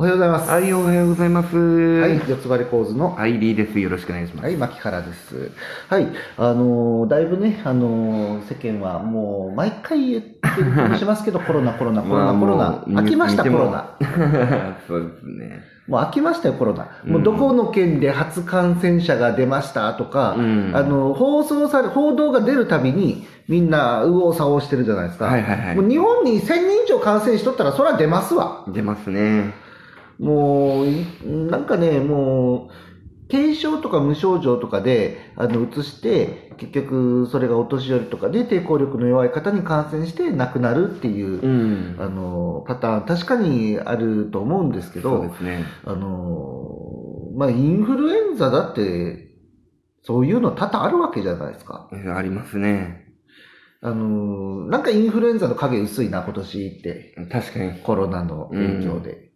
おはようございます。はい、おはようございます。は、はい四つ葉レコーズの、はい、リーです。よろしくお願いします。はい、牧原です。はい、あのーだいぶね、あのー世間はもう、毎回言ってる気もしますけど、コロナ、コロナ、コロナ、コロナ。まあ飽きました、コロナ。そうですね。もう飽きましたよ、コロナ。うんもうどこの県で初感染者が出ましたとか、うんあの、放送され、報道が出るたびに、みんな、右往左往してるじゃないですか。はいはいはいもう日本に1000人以上感染しとったら、それは出ますわ。出ますね。もう、いなんかね、もう、軽症とか無症状とかで、あの、移して、結局、それがお年寄りとかで抵抗力の弱い方に感染して亡くなるっていう、うん。あの、パターン、確かにあると思うんですけどそうで、すね。あの、まあ、インフルエンザだって、そういうの多々あるわけじゃないですか。えありますね。あの、なんかインフルエンザの影薄いな、今年って、確かに。コロナの影響で。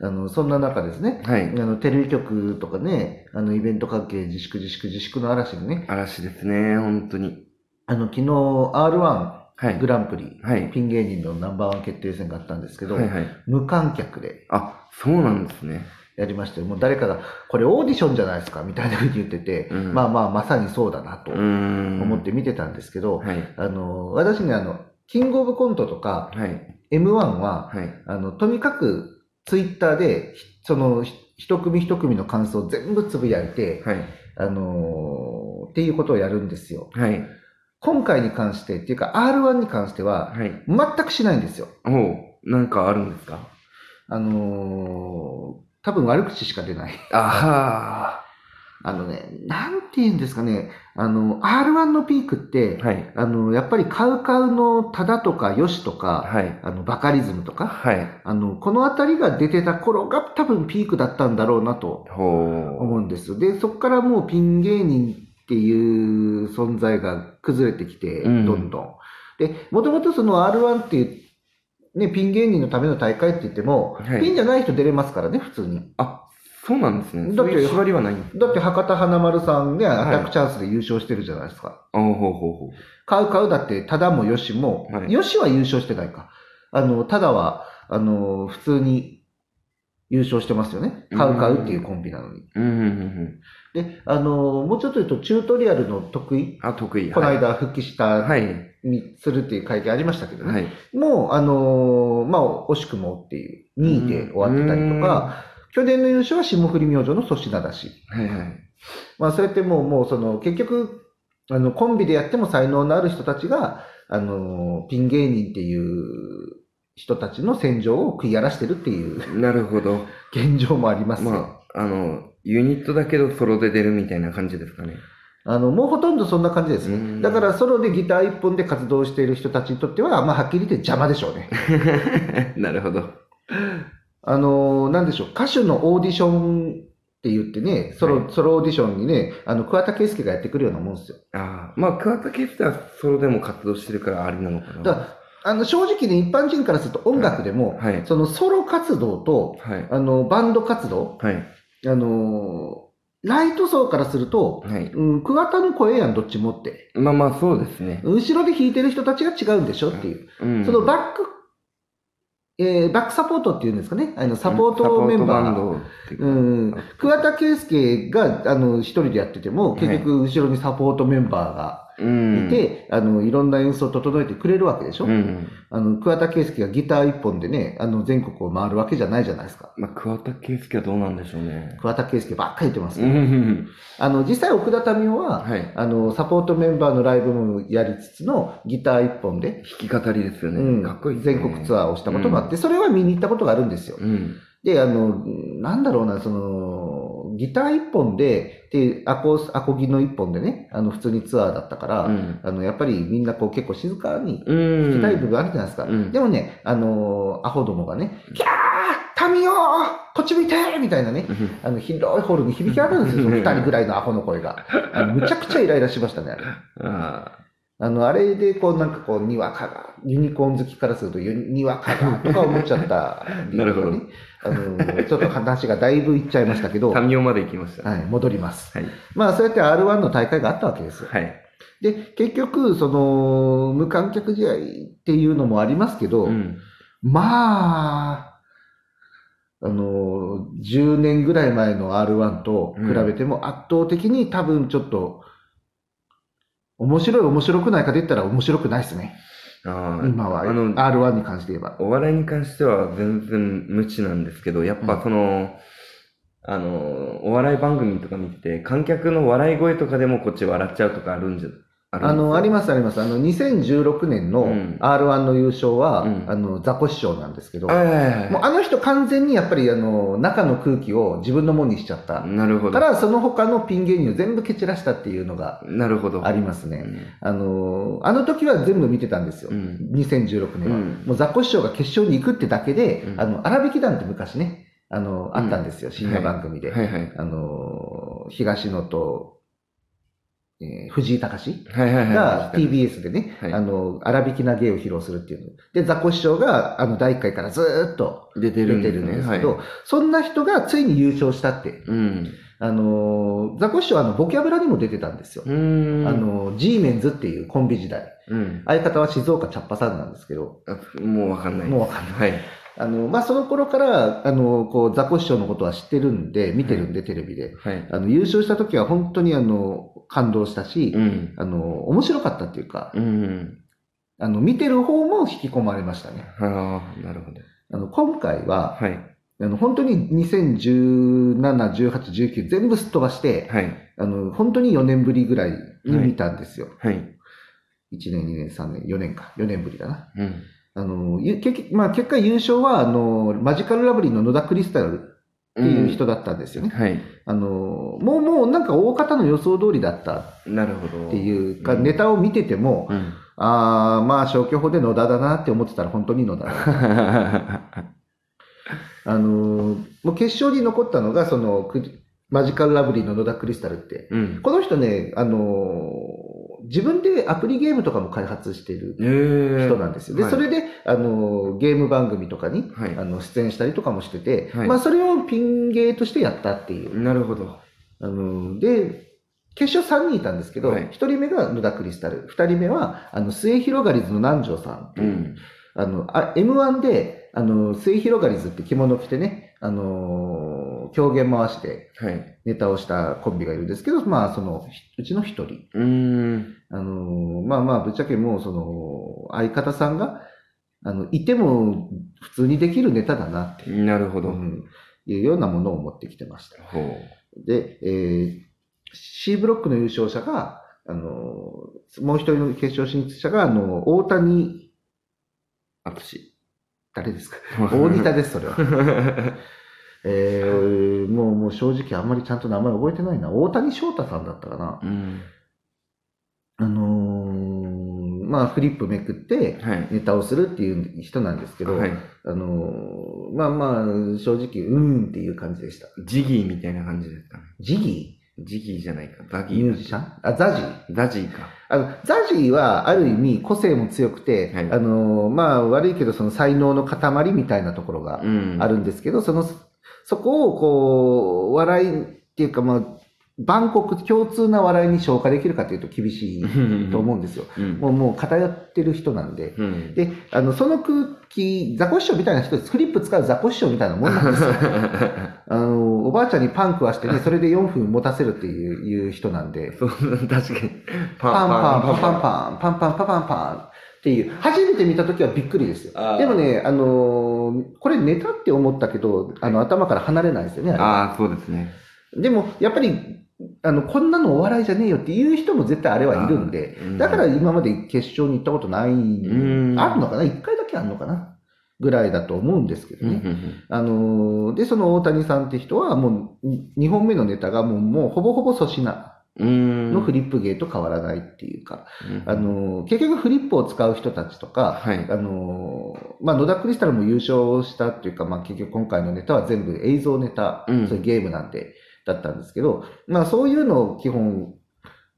あの、そんな中ですね、はい。あの、テレビ局とかね、あの、イベント関係自粛自粛自粛の嵐でね、嵐ですね、本当に。あの、昨日 R1 はい。グランプリ、はい。ピン芸人のナンバーワン決定戦があったんですけど、はいはい。無観客であ、そうなんですね。やりまして、もう誰かが、これオーディションじゃないですか、みたいなふうに言ってて、うんまあまあ、まさにそうだなと。思って見てたんですけど、はい。あの、私ね、あの、キングオブコントとか、はい。M1 は、はい。あの、とにかく、ツイッターで、ひその、ひ一組一組の感想を全部つぶやいて、はい。あのーっていうことをやるんですよ。はい。今回に関して、っていうか R1 に関しては、はい。全くしないんですよ。おう、なんかあるんですか？あのー多分悪口しか出ない。ああのね、なんて言うんですかね、あの、R1 のピークって、は。はい。あの、やっぱりカウカウのタダとかヨシとか、はい。あの、バカリズムとか、はい。あの、このあたりが出てた頃が多分ピークだったんだろうなと。思うんです。で、そこからもうピン芸人っていう存在が崩れてきて、うんどんどん。で、もともとその R1 っていう、ね、ピン芸人のための大会って言っても、はいピンじゃない人出れますからね、普通に。あ、そうなんですね。だって縛りはないだって博多華丸さんね、いアタックチャンスで優勝してるじゃないですか。あほうほうほう。カウカウだって、タダもヨシも、はいヨシは優勝してないか。あの、タダは、あの、普通に優勝してますよね。カウカウっていうコンビなのに。うん、うん、うんうん。で、あの、もうちょっと言うと、チュートリアルの得意、あ、得意。この間復帰した、はい。にするっていう会見ありましたけどね。はい。もう、あのまあ、惜しくもっていう、2位で終わってたりとか、去年の優勝は霜降り明星の粗品だし。はいはい。まあ、そうやってもう、もうその、結局、あの、コンビでやっても才能のある人たちが、あの、ピン芸人っていう人たちの戦場を食い荒らしてるっていうなるほど。現状もありますよ。まあ、あの、ユニットだけどソロで出るみたいな感じですかね。あの、もうほとんどそんな感じですね。うんだから、ソロでギター一本で活動している人たちにとっては、まあ、はっきり言って邪魔でしょうね。なるほど。あの、なんでしょう、歌手のオーディションって言ってね、ソロ、はいソロオーディションにね、あの、桑田佳祐がやってくるようなもんですよ。ああ、まあ、桑田佳祐はソロでも活動してるからありなのかな。だあの、正直ね、一般人からすると音楽でも、はい。そのソロ活動と、はい。あの、バンド活動、はい。あの、ライト層からすると、はい。うん、桑田の声やん、どっちもって。まあまあ、そうですね。後ろで弾いてる人たちが違うんでしょっていう。うん。そのバック、えーバックサポートっていうんですかね。あの、サポートメンバー。ンドっていうん。桑田佳祐が、あの、一人でやってても、結局、後ろにサポートメンバーがうん。いて、あの、いろんな演奏を整えてくれるわけでしょ、うん。あの、桑田佳祐がギター一本でね、あの、全国を回るわけじゃないじゃないですか。まあ、桑田佳祐はどうなんでしょうね。桑田佳祐ばっかり言ってますうけど、ん。あの、実際奥田民生は、はい。あの、サポートメンバーのライブもやりつつのギター一本で、弾き語りですよね。うんかっこいいね。全国ツアーをしたこともあって、それは見に行ったことがあるんですよ。うん。で、あの、なんだろうな、その、ギター一本で、で、アコ、アコギの一本でね、あの、普通にツアーだったから、うん。あの、やっぱりみんなこう結構静かにうん。聞きたい部分あるじゃないですか。うんでもね、あの、アホどもがね、キャータミオこっち見てみたいなね、うんあの、広いホールに響き渡るんですよ、その二人ぐらいのアホの声が。あのむちゃくちゃイライラしましたね、あれ。ああの、あれで、こう、なんかこう、にわかが、ユニコーン好きからすると、にわかが、とか思っちゃった ねなるほどあの、ちょっと話がだいぶいっちゃいましたけど、あ。タミオまで行きました。はい、戻ります。はい。まあ、そうやって R1 の大会があったわけですよ。はい。で、結局、その、無観客試合っていうのもありますけど、うん。まあ、あの、10年ぐらい前の R1 と比べても圧倒的に多分ちょっと、面白い面白くないかで言ったら面白くないですね。ああ今は。あの、R1 に関して言えば。お笑いに関しては全然無知なんですけど、やっぱその、あの、お笑い番組とか見てて、観客の笑い声とかでもこっち笑っちゃうとかあるんじゃ、あの、ありまますあります。あの、2016年のうん R1 の優勝は、うんあの、ザコ師匠なんですけど、はいはいはいもうあの人完全にやっぱりあの、中の空気を自分のものにしちゃった。なるほど。から、その他のピン芸人を全部蹴散らしたっていうのがなるほど。ありますね。うんあの、あの時は全部見てたんですよ。うん2016年は。うんもうザコ師匠が決勝に行くってだけで、うんあの、荒引き団って昔ね、あの、あったんですよ、深夜番組で。はいはい。あの、東野と、えー藤井隆。が TBS でね、はいあの、荒引きな芸を披露するっていうの。で、ザコ師匠が、あの、第1回からずーっと出てるんですけど、はいそんな人がついに優勝したって。うん。あの、ザコ師匠はあの、ボキャブラにも出てたんですよ。あ、の、G メンズっていうコンビ時代。うん。相方は静岡茶っ葉さんなんですけど、あもうわかんない。もうわかんない。はい。あの、まあ、その頃から、あの、こう、ザコ師匠のことは知ってるんで、見てるんで、テレビで。はい。あの、優勝した時は本当にあの、感動したし、うん。あの、面白かったっていうか、うん。あの、見てる方も引き込まれましたね。ああ、なるほど。あの、今回は、はい。あの、本当に2017、18、19全部すっ飛ばして、はい。あの、本当に4年ぶりぐらいに見たんですよ。はい。1年、2年、3年、4年か。4年ぶりだな。うん。あの、ゆ結局、まあ、結果優勝は、あの、マジカルラブリーの野田クリスタルっていう人だったんですよね。はい。あの、もうもうなんか大方の予想通りだったなるほど。っていうか、うんネタを見てても、うん。ああ、まあ消去法で野田だなって思ってたら本当に野田だ。あの、もう決勝に残ったのが、その、マジカルラブリーの野田クリスタルって。うん。この人ね、あの、自分でアプリゲームとかも開発しているええ人なんですよ。で、はいそれで、あの、ゲーム番組とかに、はいあの、出演したりとかもしてて、はいまあ、それをピン芸としてやったっていう。なるほど。あの、で、決勝3人いたんですけど、はい1人目が野田クリスタル、2人目は、あの、末広がりずの南條さんっていう、うん。あの、あ M1 で、あの、末広がりずって着物着てね、あの、狂言回してはい。ネタをしたコンビがいるんですけど、まあ、その、ひうちの一人。うーん。あの、まあまあ、ぶっちゃけもう、その、相方さんが、あの、いても普通にできるネタだなっていう、なるほど。うんいうようなものを持ってきてました。ほう。で、えー C ブロックの優勝者が、あの、もう一人の決勝進出者が、あの、大谷、あとし。誰ですか？大仁田です、それは。えー、もう、もう正直あんまりちゃんと名前覚えてないな。大谷翔太さんだったかな。うん。あのーまあ、フリップめくって、はい。ネタをするっていう人なんですけど、はい。あのーまあまあ、正直、うーんっていう感じでした。ジギーみたいな感じですかね。ジギジギーじゃないか。ザーギー。ミュージシャン？あ、ザジーザジーか。あの、ザジーはある意味個性も強くて、はいあの、まあ悪いけどその才能の塊みたいなところがうん。あるんですけど、その、そこをこう、笑いっていうかまあ、万国共通な笑いに消化できるかというと厳しいと思うんですよ。うん。もう、もう偏ってる人なんで。うん。で、あの、その空気、ザコシショウみたいな人です。フリップ使うザコシショウみたいなもんなんですよ。あの、おばあちゃんにパン食わしてね、それで4分持たせるっていういう人なんで。そう、確かに。パンパンパンパンパン、パンパンパンパンパンっていう、初めて見たときはびっくりですよ。でもね、あのーこれネタって思ったけど、あの、頭から離れないですよね、あれ。ああ、そうですね。でも、やっぱり、あの、こんなのお笑いじゃねえよっていう人も絶対あれはいるんで。う、ん。だから今まで決勝に行ったことない、ん。あるのかな？一回だけあるのかな？ぐらいだと思うんですけどね。あのーで、その大谷さんって人はもう、2本目のネタがもう、もうほぼほぼ粗品うん。のフリップ芸と変わらないっていうか、うんあの、結局フリップを使う人たちとか、はいあの、まあ、野田クリスタルも優勝したっていうか、まあ、結局今回のネタは全部映像ネタ、うんそういうゲームなんで、だったんですけど、まあ、そういうのを基本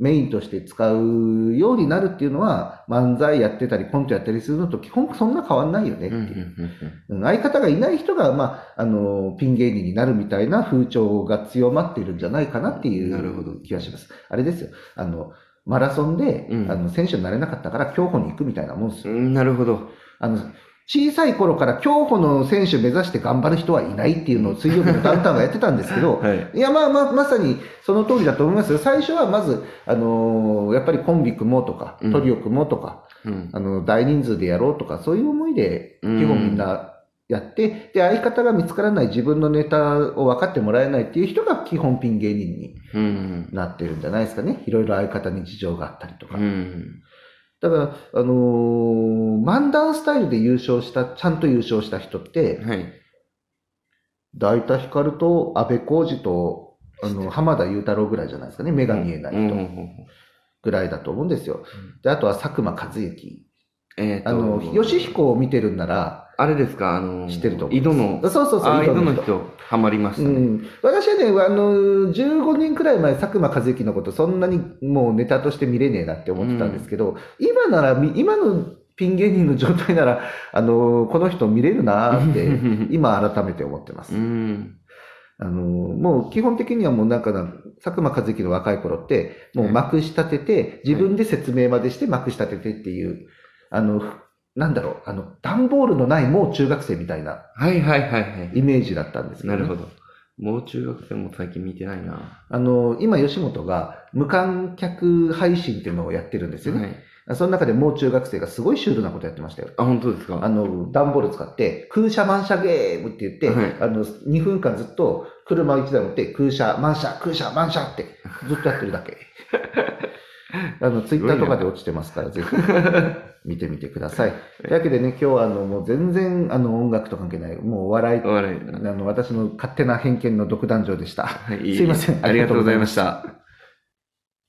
メインとして使うようになるっていうのは、漫才やってたりコントやったりするのと基本そんな変わんないよねっていう。うんうん相方がいない人が、まあ、あの、ピン芸人になるみたいな風潮が強まっているんじゃないかなっていなるほどう気がします。あれですよ。あの、マラソンで、うんあの、選手になれなかったから競歩に行くみたいなもんですよ。うんなるほど。あの、小さい頃から競歩の選手目指して頑張る人はいないっていうのを水曜日のダウンタウンがやってたんですけど、はい。いや、まあまあ、まさにその通りだと思いますよ。最初はまず、あのーやっぱりコンビ組もうとか、うんトリオ組もうとか、うん。あの、大人数でやろうとか、そういう思いで、うん基本みんなやって、で、相方が見つからない自分のネタを分かってもらえないっていう人が基本ピン芸人にうん。なってるんじゃないですかね。いろいろ相方に事情があったりとか。うん。だから、あのー漫談スタイルで優勝した、ちゃんと優勝した人って、はい。大田ヒカルと安倍浩二と、あの、浜田雄太郎ぐらいじゃないですかね。目が見えない人ぐらいだと思うんですよ。で、あとは佐久間一行。えっとあの、吉彦を見てるんなら、あれですか、あの、知ってると井戸の、そうそうそう、あ、井戸の人。人、ハマりましたね。うん、私はね、あの、15年くらい前、佐久間一行のこと、そんなにもうネタとして見れねえなって思ってたんですけど、今なら、み今のピン芸人の状態なら、あの、この人見れるなーって、今改めて思ってます。うん。あの、もう基本的にはもうなんかな、佐久間一行の若い頃って、もうまくし立てて、自分で説明までしてまくし立ててっていう、あの、なんだろう、あの、段ボールのないもう中学生みたいなはいはいはいはい。イメージだったんですね、なるほど。もう中学生も最近見てないな。あの、今吉本が無観客配信っていうのをやってるんですよね。はい。その中でもう中学生がすごいシュールなことやってましたよ。あ、本当ですか？あの、段ボール使って、空車満車ゲームって言って、はいあの、2分間ずっと車1台持って、空車満車、空車満車ってずっとやってるだけ。あの、ツイッターとかで落ちてますから、ぜひ 見てみてください。というわけでね、今日はあの、もう全然あの、音楽と関係ない、もうお笑い、お笑い。あの、私の勝手な偏見の独壇場でした。はいすいませんありがとうございました。